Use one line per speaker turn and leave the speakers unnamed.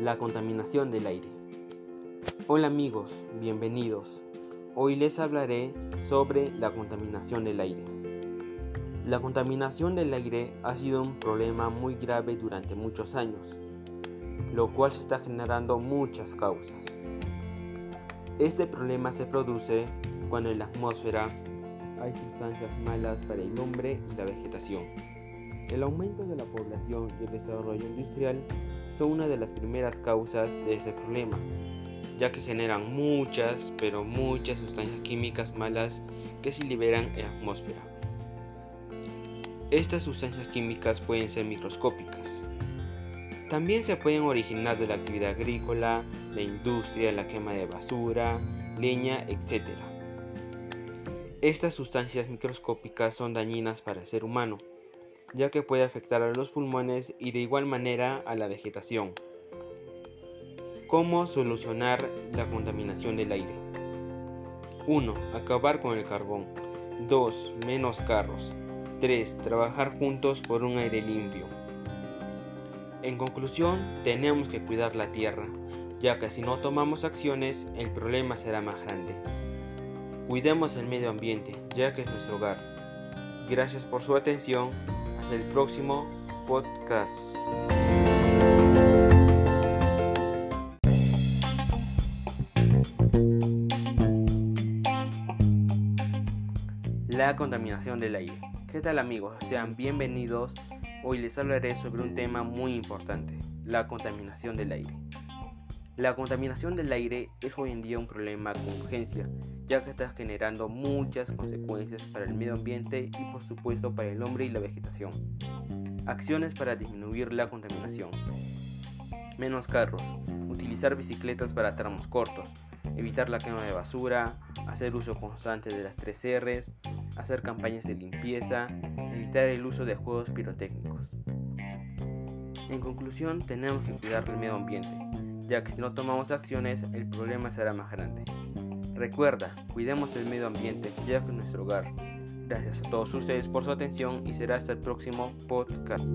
La contaminación del aire. Hola amigos, bienvenidos. Hoy les hablaré sobre la contaminación del aire. La contaminación del aire ha sido un problema muy grave durante muchos años, lo cual se está generando muchas causas. Este problema se produce cuando en la atmósfera hay sustancias malas para el hombre y la vegetación. El aumento de la población y el desarrollo industrial son una de las primeras causas de ese problema, ya que generan muchas, pero muchas sustancias químicas malas que se liberan en la atmósfera. Estas sustancias químicas pueden ser microscópicas. También se pueden originar de la actividad agrícola, la industria, la quema de basura, leña, etc. Estas sustancias microscópicas son dañinas para el ser humano, ya que puede afectar a los pulmones y de igual manera a la vegetación. ¿Cómo solucionar la contaminación del aire? 1. Acabar con el carbón. 2. Menos carros. 3. Trabajar juntos por un aire limpio. En conclusión, tenemos que cuidar la tierra, ya que si no tomamos acciones, el problema será más grande. Cuidemos el medio ambiente, ya que es nuestro hogar. Gracias por su atención hasta el próximo podcast. La contaminación del aire. ¿Qué tal amigos? Sean bienvenidos. Hoy les hablaré sobre un tema muy importante, la contaminación del aire. La contaminación del aire es hoy en día un problema con urgencia, ya que está generando muchas consecuencias para el medio ambiente y por supuesto para el hombre y la vegetación. Acciones para disminuir la contaminación. Menos carros, utilizar bicicletas para tramos cortos, evitar la quema de basura, hacer uso constante de las 3 Rs, hacer campañas de limpieza, evitar el uso de juegos pirotécnicos. En conclusión, tenemos que cuidar el medio ambiente, ya que si no tomamos acciones el problema será más grande. Recuerda, cuidemos el medio ambiente, ya que es nuestro hogar. Gracias a todos ustedes por su atención y será hasta el próximo podcast.